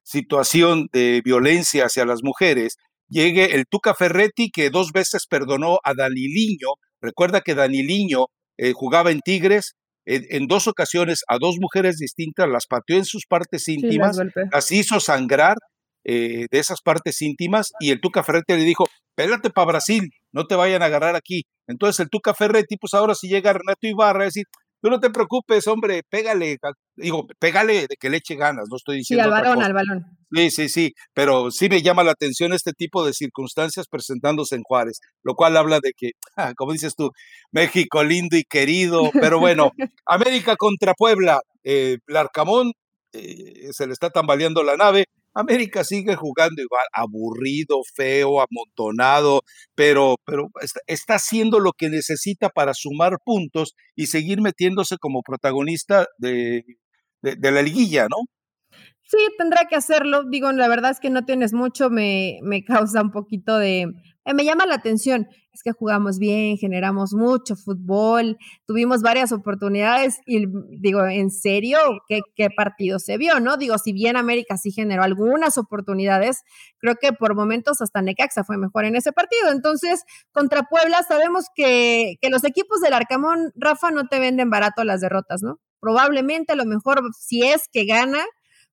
Speaker 1: situación de violencia hacia las mujeres, llegue el Tuca Ferretti que dos veces perdonó a Daniliño. Recuerda que Daniliño jugaba en Tigres, en, dos ocasiones a dos mujeres distintas, las pateó en sus partes íntimas, las, hizo sangrar eh, de esas partes íntimas y el Tuca Ferretti le dijo, pégate para Brasil, no te vayan a agarrar aquí. Entonces el Tuca Ferretti, pues ahora si llega Renato Ibarra, a decir, tú no te preocupes, hombre, pégale, digo, pégale de que le eche ganas, no estoy diciendo.
Speaker 2: Sí, al balón, al balón.
Speaker 1: Sí, sí, sí, pero sí me llama la atención este tipo de circunstancias presentándose en Juárez, lo cual habla de que, ah, como dices tú, México lindo y querido, pero bueno, América contra Puebla, eh, Larcamón eh, se le está tambaleando la nave, América sigue jugando igual, aburrido, feo, amontonado, pero, pero está, haciendo lo que necesita para sumar puntos y seguir metiéndose como protagonista de, de la liguilla, ¿no?
Speaker 2: Sí, tendrá que hacerlo. Digo, la verdad es que no tienes mucho, me, me causa un poquito de... Eh, me llama la atención. Es que jugamos bien, generamos mucho fútbol, tuvimos varias oportunidades y digo, ¿en serio? ¿Qué, ¿Qué partido se vio? ¿No? Digo, si bien América sí generó algunas oportunidades, creo que por momentos hasta Necaxa fue mejor en ese partido. Entonces, contra Puebla sabemos que, que los equipos del Arcamón, Rafa, no te venden barato las derrotas, ¿no? Probablemente a lo mejor si es que gana,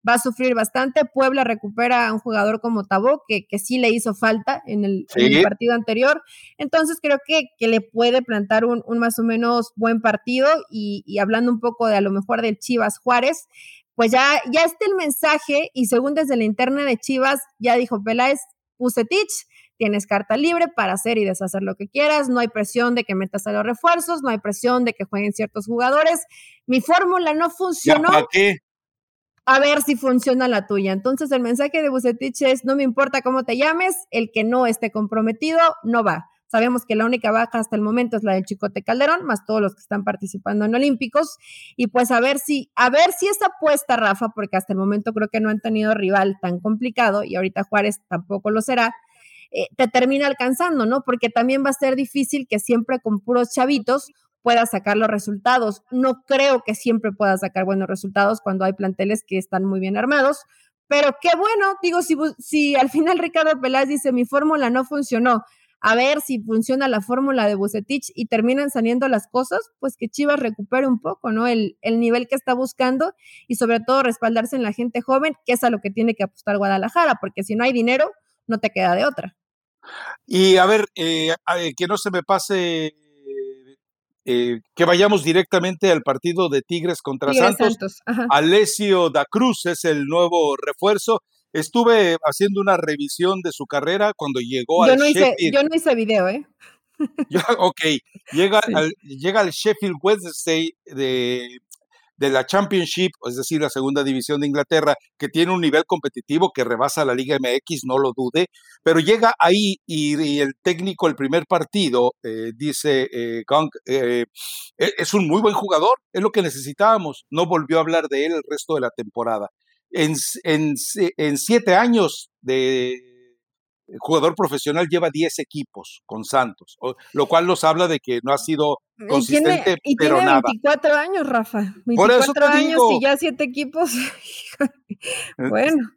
Speaker 2: va a sufrir bastante. Puebla recupera a un jugador como Tabó, que, que sí le hizo falta en el, partido anterior. Entonces creo que, que le puede plantar un, un, más o menos buen partido. Y, y, hablando un poco de a lo mejor del Chivas Juárez, pues ya, ya está el mensaje y según desde la interna de Chivas, ya dijo Peláez, Pusetich, tienes carta libre para hacer y deshacer lo que quieras, no hay presión de que metas a los refuerzos, no hay presión de que jueguen ciertos jugadores. Mi fórmula no funcionó. ¿Ya
Speaker 1: qué?
Speaker 2: A ver si funciona la tuya. Entonces el mensaje de Bucetich es, no me importa cómo te llames, el que no esté comprometido no va. Sabemos que la única baja hasta el momento es la del Chicote Calderón, más todos los que están participando en Olímpicos. Y pues a ver si, a ver si esa apuesta, Rafa, porque hasta el momento creo que no han tenido rival tan complicado y ahorita Juárez tampoco lo será, eh, te termina alcanzando, ¿no? Porque también va a ser difícil que siempre con puros chavitos pueda sacar los resultados. No creo que siempre pueda sacar buenos resultados cuando hay planteles que están muy bien armados, pero qué bueno, digo, si, si al final Ricardo Peláez dice mi fórmula no funcionó, a ver si funciona la fórmula de Bucetich y terminan saliendo las cosas, pues que Chivas recupere un poco, ¿no? El, el, nivel que está buscando y sobre todo respaldarse en la gente joven, que es a lo que tiene que apostar Guadalajara, porque si no hay dinero, no te queda de otra.
Speaker 1: Y a ver, eh, que no se me pase eh, que vayamos directamente al partido de Tigres contra Santos. Alessio da Cruz es el nuevo refuerzo. Estuve haciendo una revisión de su carrera cuando llegó
Speaker 2: yo
Speaker 1: al
Speaker 2: no Hice, yo no hice video, ¿eh?
Speaker 1: ok, llega, al, llega al Sheffield Wednesday de de la Championship, es decir, la segunda división de Inglaterra, que tiene un nivel competitivo que rebasa la Liga MX, no lo dude, pero llega ahí y, el técnico, el primer partido, eh, dice, eh, eh, e, es un muy buen jugador, es lo que necesitábamos, no volvió a hablar de él el resto de la temporada. En, en, en siete años de, jugador profesional lleva 10 equipos con Santos, lo cual nos habla de que no ha sido consistente,
Speaker 2: y
Speaker 1: pero
Speaker 2: tiene
Speaker 1: nada.
Speaker 2: 24 años, Rafa. 24 años y ya 7 equipos. Eh, bueno.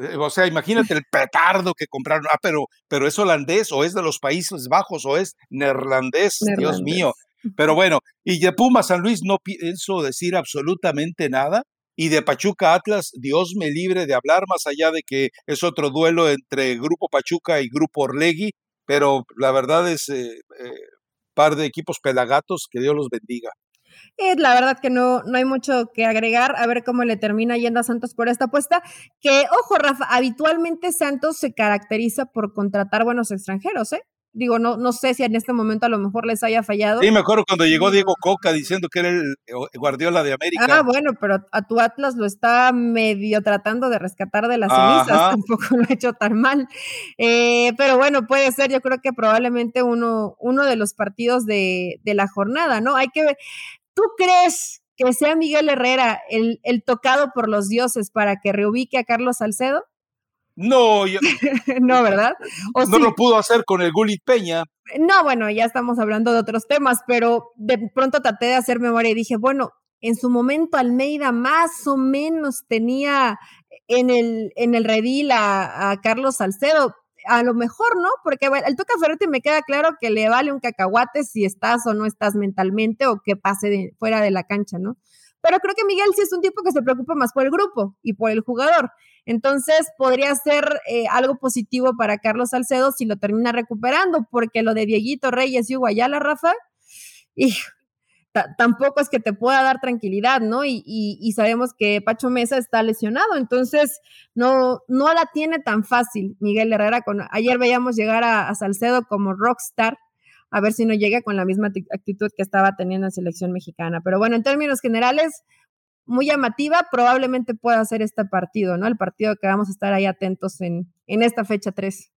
Speaker 1: Eh, o sea, imagínate el petardo que compraron. Ah, pero, pero es holandés o es de los Países Bajos o es neerlandés, Dios mío. Pero bueno, y de Puma San Luis no pienso decir absolutamente nada y de Pachuca Atlas, Dios me libre de hablar, más allá de que es otro duelo entre Grupo Pachuca y Grupo Orlegui, pero la verdad es eh, eh, par de equipos pelagatos, que Dios los bendiga.
Speaker 2: Eh, la verdad que no, no hay mucho que agregar, a ver cómo le termina yendo a Santos por esta apuesta, que ojo Rafa, habitualmente Santos se caracteriza por contratar buenos extranjeros, ¿eh? Digo, no, no sé si en este momento a lo mejor les haya fallado.
Speaker 1: Sí, me acuerdo cuando llegó Diego Coca diciendo que era el Guardiola de América.
Speaker 2: Ah, bueno, pero a tu Atlas lo está medio tratando de rescatar de las cenizas, tampoco lo ha hecho tan mal. Eh, pero bueno, puede ser, yo creo que probablemente uno, uno de los partidos de, de la jornada, ¿no? Hay que ver, ¿tú crees que sea Miguel Herrera el, el tocado por los dioses para que reubique a Carlos Salcedo?
Speaker 1: No,
Speaker 2: no, ¿verdad?
Speaker 1: no lo pudo hacer con el Gulit Peña.
Speaker 2: No, bueno, ya estamos hablando de otros temas, pero de pronto traté de hacer memoria y dije, bueno, en su momento Almeida más o menos tenía en el, en el redil a, Carlos Salcedo. A lo mejor, ¿no? Porque el Toca Ferretti me queda claro que le vale un cacahuate si estás o no estás mentalmente o que pase fuera de la cancha, ¿no? Pero creo que Miguel sí es un tipo que se preocupa más por el grupo y por el jugador. Entonces podría ser eh, algo positivo para Carlos Salcedo si lo termina recuperando, porque lo de Dieguito Reyes y Guayala, Rafa, y tampoco es que te pueda dar tranquilidad, ¿no? Y, sabemos que Pacho Mesa está lesionado, entonces no, no la tiene tan fácil Miguel Herrera. Con, ayer veíamos llegar a Salcedo como rockstar, a ver si no llega con la misma actitud que estaba teniendo en selección mexicana. Pero bueno, en términos generales, muy llamativa, probablemente pueda ser este partido, ¿no? El partido que vamos a estar ahí atentos en, en esta fecha 3.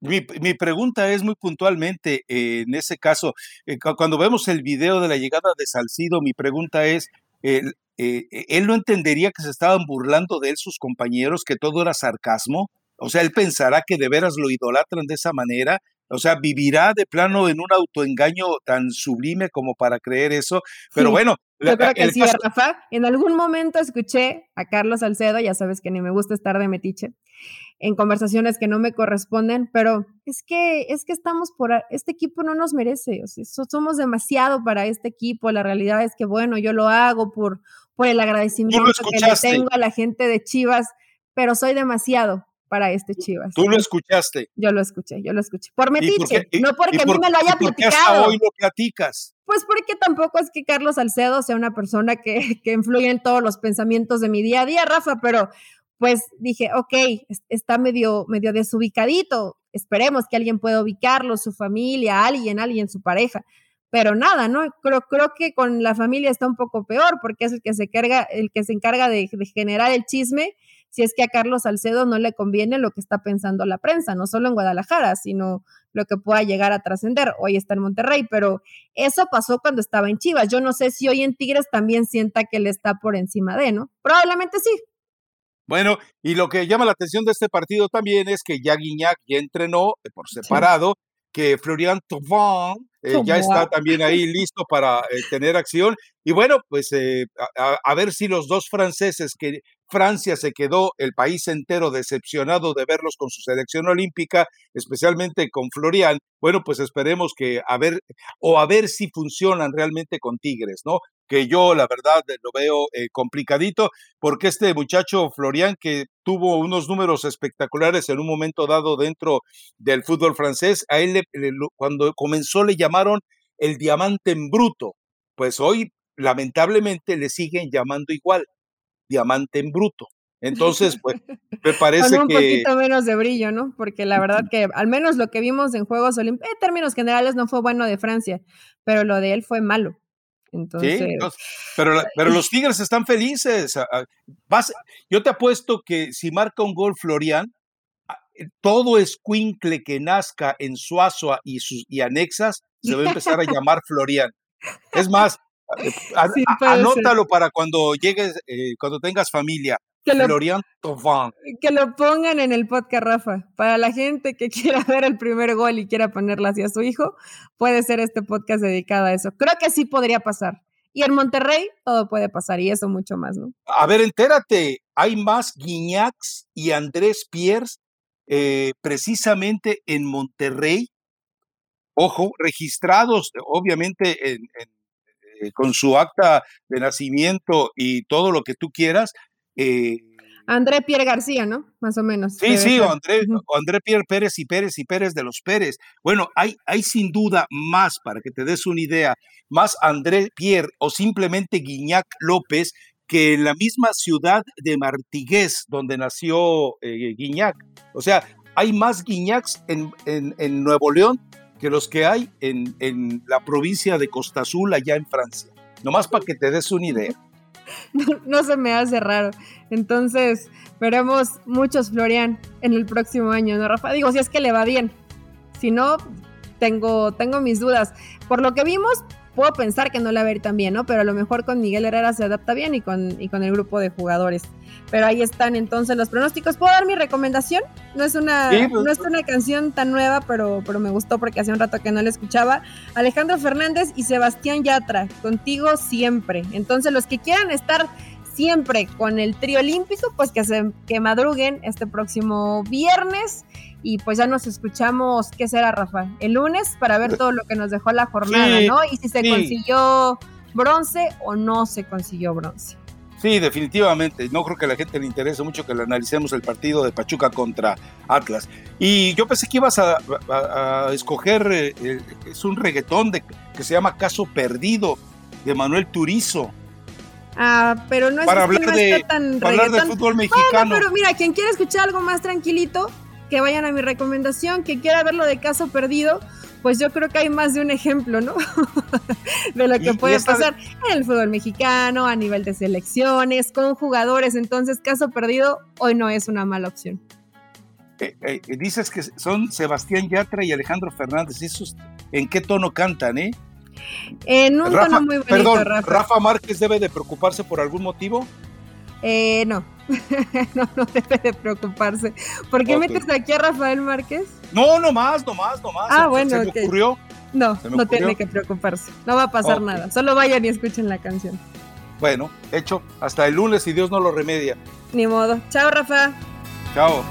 Speaker 1: Mi, pregunta es muy puntualmente, eh, en ese caso, eh, cuando vemos el video de la llegada de Salcido, mi pregunta es, eh, ¿él no entendería que se estaban burlando de él sus compañeros, que todo era sarcasmo? O sea, él pensará que de veras lo idolatran de esa manera. O sea, vivirá de plano en un autoengaño tan sublime como para creer eso. Pero bueno.
Speaker 2: Yo creo que sí, Rafa. En algún momento escuché a Carlos Salcedo, ya sabes que ni me gusta estar de metiche, en conversaciones que no me corresponden, pero es que, es que estamos por, este equipo no nos merece, o sea, somos demasiado para este equipo, la realidad es que, bueno, yo lo hago por, por el agradecimiento que le tengo a la gente de Chivas, pero soy demasiado, para este Chivas.
Speaker 1: ¿Tú lo escuchaste?
Speaker 2: Yo lo escuché, yo lo escuché. Por metiche, no porque a mí me lo haya ¿por platicado.
Speaker 1: Qué hasta hoy lo platicas?
Speaker 2: Pues porque tampoco es que Carlos Salcedo sea una persona que, que influye en todos los pensamientos de mi día a día, Rafa, pero pues dije, ok, está medio, medio desubicadito, esperemos que alguien pueda ubicarlo, su familia, alguien, alguien, su pareja. Pero nada, ¿no? Creo, creo que con la familia está un poco peor porque es el que se carga, el que se encarga de, de generar el chisme si es que a Carlos Salcedo no le conviene lo que está pensando la prensa, no solo en Guadalajara, sino lo que pueda llegar a trascender. Hoy está en Monterrey, pero eso pasó cuando estaba en Chivas. Yo no sé si hoy en Tigres también sienta que le está por encima de, ¿no? Probablemente sí.
Speaker 1: Bueno, y lo que llama la atención de este partido también es que ya Guiñac ya entrenó eh, por separado, que Florian Thauvin eh, ya está también ahí listo para eh, tener acción. Y bueno, pues a, ver si los dos franceses que Francia se quedó el país entero decepcionado de verlos con su selección olímpica, especialmente con Florian. Bueno, pues esperemos que a ver, o a ver si funcionan realmente con Tigres, ¿no? Que yo, la verdad, lo veo eh, complicadito, porque este muchacho Florian, que tuvo unos números espectaculares en un momento dado dentro del fútbol francés, a él cuando comenzó le llamaron el diamante en bruto. Pues hoy, lamentablemente, le siguen llamando igual diamante en bruto. Entonces, pues, me parece
Speaker 2: Con
Speaker 1: un
Speaker 2: poquito menos de brillo, ¿no? Porque la verdad que al menos lo que vimos en Juegos Olímpicos, en términos generales, no fue bueno de Francia, pero lo de él fue malo. Entonces, sí,
Speaker 1: pero, pero los Tigres están felices. yo te apuesto que si marca un gol Florian, eh, todo escuincle que nazca en Suazua y, sus, y anexas se va a empezar a llamar Florian. Es más, eh, anótalo para cuando llegues, eh, cuando tengas familia. Que lo, Florian
Speaker 2: Que lo pongan en el podcast, Rafa. Para la gente que quiera ver el primer gol y quiera ponerla hacia su hijo, puede ser este podcast dedicado a eso. Creo que sí podría pasar. Y en Monterrey todo puede pasar y eso mucho más, ¿no?
Speaker 1: A ver, entérate, hay más Guiñacs y Andrés Pierres eh, precisamente en Monterrey, ojo, registrados obviamente en eh, con su acta de nacimiento y todo lo que tú quieras. Eh,
Speaker 2: André Pierre García, ¿no? Más o menos.
Speaker 1: Sí, sí, o André, André Pierre Pérez y Pérez y Pérez de los Pérez. Bueno, hay, hay sin duda más, para que te des una idea, más André Pierre o simplemente Guiñac López que en la misma ciudad de Martigués, donde nació eh, Guiñac. O sea, hay más Guiñacs en, en, Nuevo León que los que hay en, en la provincia de Costa Azul, allá en Francia. Nomás para que te des una idea.
Speaker 2: no, se me hace raro. Entonces, veremos muchos Florian en el próximo año, ¿no, Rafa? Digo, si es que le va bien. Si no, tengo, tengo mis dudas. Por lo que vimos, puedo pensar que no le va a ir tan bien, ¿no? Pero a lo mejor con Miguel Herrera se adapta bien y con, y con el grupo de jugadores. Pero ahí están entonces los pronósticos. ¿Puedo dar mi recomendación? No es una, pues, no es una canción tan nueva, pero, pero me gustó porque hace un rato que no la escuchaba. Alejandro Fernández y Sebastián Yatra, contigo siempre. Entonces, los que quieran estar siempre con el trío olímpico, pues que, se, que madruguen este próximo viernes y pues ya nos escuchamos, ¿qué será, Rafa? El lunes para ver todo lo que nos dejó la jornada, ¿no? Y si se consiguió bronce o no se consiguió bronce.
Speaker 1: Sí, definitivamente. No creo que a la gente le interese mucho que le analicemos el partido de Pachuca contra Atlas. Y yo pensé que ibas a, escoger, eh, es un reggaetón de, que se llama Caso Perdido de Manuel Turizo.
Speaker 2: Ah, pero no es
Speaker 1: para hablar de, tan para hablar de fútbol mexicano.
Speaker 2: pero mira, quien quiera escuchar algo más tranquilito, que vayan a mi recomendación, que quiera verlo de caso perdido, pues yo creo que hay más de un ejemplo, ¿no? de lo que puede pasar en el fútbol mexicano, a nivel de selecciones, con jugadores. Entonces, caso perdido hoy no es una mala opción.
Speaker 1: Eh, eh, dices que son Sebastián Yatra y Alejandro Fernández. ¿Esos en qué tono cantan, eh?
Speaker 2: En un tono muy bonito,
Speaker 1: perdón, Rafa Márquez debe de preocuparse por algún motivo.
Speaker 2: Eh, no, no, no debe de preocuparse. ¿Por qué metes aquí a Rafael Márquez?
Speaker 1: No, no más, no más, no más.
Speaker 2: Ah, bueno,
Speaker 1: se me ocurrió.
Speaker 2: No, no tiene que preocuparse. No va a pasar nada. Solo vayan y escuchen la canción.
Speaker 1: Bueno, hecho. Hasta el lunes si Dios no lo remedia.
Speaker 2: Ni modo. Chao, Rafa.
Speaker 1: Chao.